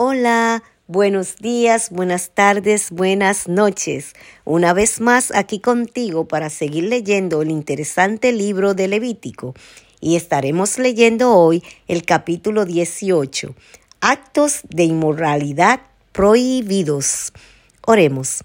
Hola, buenos días, buenas tardes, buenas noches. Una vez más aquí contigo para seguir leyendo el interesante libro de Levítico. Y estaremos leyendo hoy el capítulo 18, Actos de inmoralidad prohibidos. Oremos.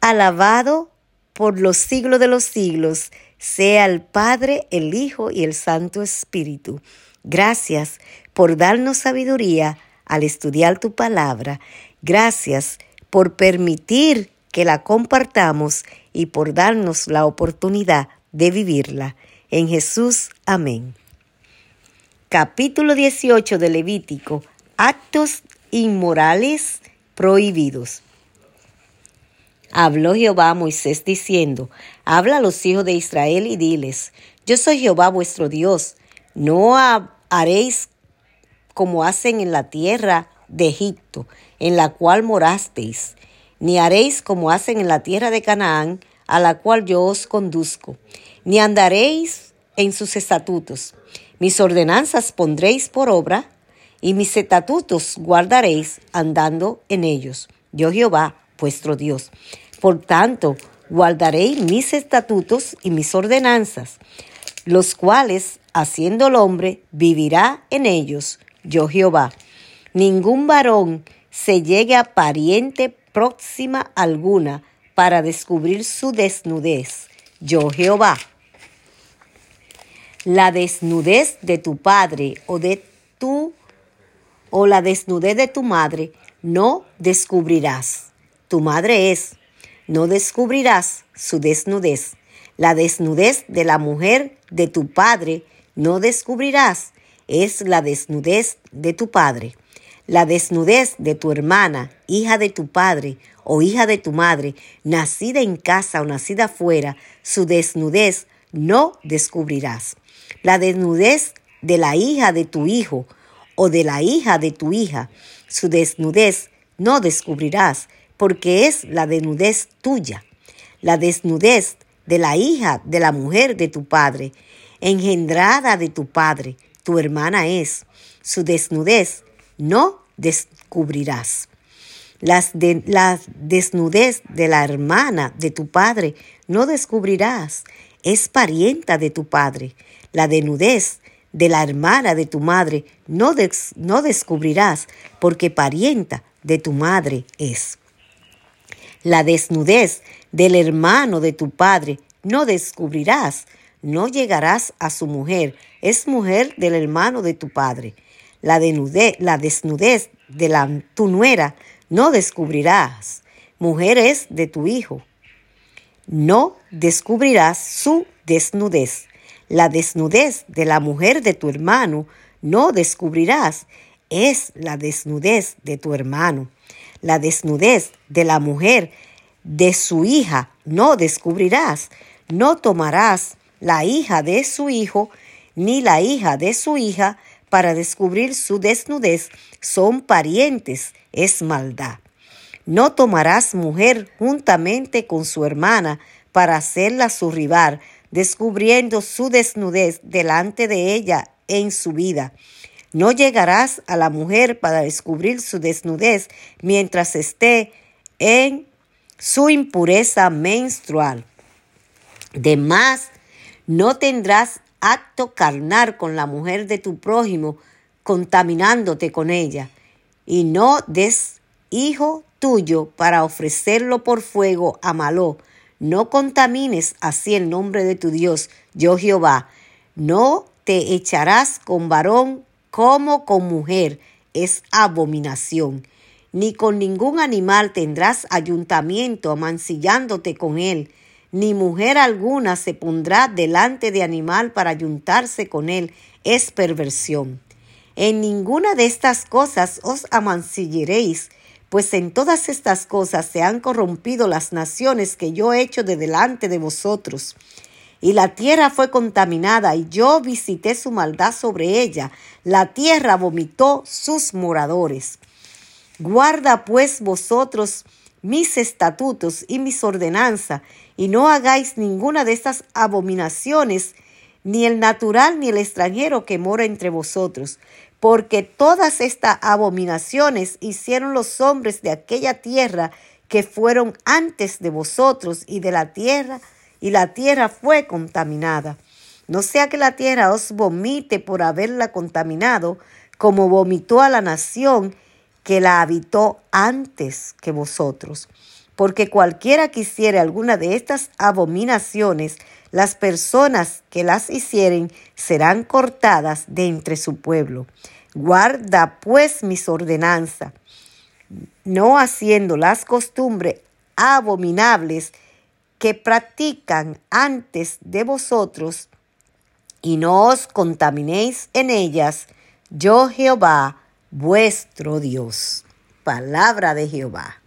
Alabado por los siglos de los siglos sea el Padre, el Hijo y el Santo Espíritu. Gracias por darnos sabiduría al estudiar tu palabra. Gracias por permitir que la compartamos y por darnos la oportunidad de vivirla. En Jesús, amén. Capítulo 18 de Levítico. Actos inmorales prohibidos. Habló Jehová a Moisés diciendo, Habla a los hijos de Israel y diles, Yo soy Jehová vuestro Dios, no haréis como hacen en la tierra de Egipto, en la cual morasteis, ni haréis como hacen en la tierra de Canaán, a la cual yo os conduzco, ni andaréis en sus estatutos. Mis ordenanzas pondréis por obra, y mis estatutos guardaréis andando en ellos. Yo Jehová, vuestro Dios. Por tanto, guardaréis mis estatutos y mis ordenanzas, los cuales, haciendo el hombre, vivirá en ellos yo Jehová. Ningún varón se llegue a pariente próxima alguna para descubrir su desnudez. Yo Jehová. La desnudez de tu padre o de tu o la desnudez de tu madre no descubrirás. Tu madre es. No descubrirás su desnudez. La desnudez de la mujer de tu padre no descubrirás es la desnudez de tu padre. La desnudez de tu hermana, hija de tu padre o hija de tu madre, nacida en casa o nacida fuera, su desnudez no descubrirás. La desnudez de la hija de tu hijo o de la hija de tu hija, su desnudez no descubrirás, porque es la desnudez tuya. La desnudez de la hija de la mujer de tu padre, engendrada de tu padre, tu hermana es. Su desnudez no descubrirás. La desnudez de la hermana de tu padre no descubrirás. Es parienta de tu padre. La desnudez de la hermana de tu madre no, no descubrirás, porque parienta de tu madre es. La desnudez del hermano de tu padre no descubrirás, no llegarás a su mujer, es mujer del hermano de tu padre. La, desnudez, de la, tu nuera no descubrirás, mujer es de tu hijo. No descubrirás su desnudez. La desnudez de la mujer de tu hermano no descubrirás, es la desnudez de tu hermano. La desnudez de la mujer de su hija no descubrirás, no tomarás la hija de su hijo, ni la hija de su hija, para descubrir su desnudez, son parientes, es maldad. No tomarás mujer juntamente con su hermana para hacerla su rival, descubriendo su desnudez delante de ella en su vida. No llegarás a la mujer para descubrir su desnudez mientras esté en su impureza menstrual. De más no tendrás acto carnal con la mujer de tu prójimo, contaminándote con ella, y no des hijo tuyo para ofrecerlo por fuego a Maló. No contamines así el nombre de tu Dios, yo Jehová. No te echarás con varón como con mujer, es abominación. Ni con ningún animal tendrás ayuntamiento amancillándote con él ni mujer alguna se pondrá delante de animal para ayuntarse con él, es perversión. En ninguna de estas cosas os amancilleréis, pues en todas estas cosas se han corrompido las naciones que yo he hecho de delante de vosotros. Y la tierra fue contaminada, y yo visité su maldad sobre ella. La tierra vomitó sus moradores. Guarda pues vosotros mis estatutos y mis ordenanzas, y no hagáis ninguna de estas abominaciones, ni el natural ni el extranjero que mora entre vosotros, porque todas estas abominaciones hicieron los hombres de aquella tierra que fueron antes de vosotros y de la tierra, y la tierra fue contaminada. No sea que la tierra os vomite por haberla contaminado, como vomitó a la nación que la habitó antes que vosotros. Porque cualquiera que hiciere alguna de estas abominaciones, las personas que las hicieren serán cortadas de entre su pueblo. Guarda pues mis ordenanzas, no haciendo las costumbres abominables que practican antes de vosotros, y no os contaminéis en ellas, yo Jehová, vuestro Dios. Palabra de Jehová.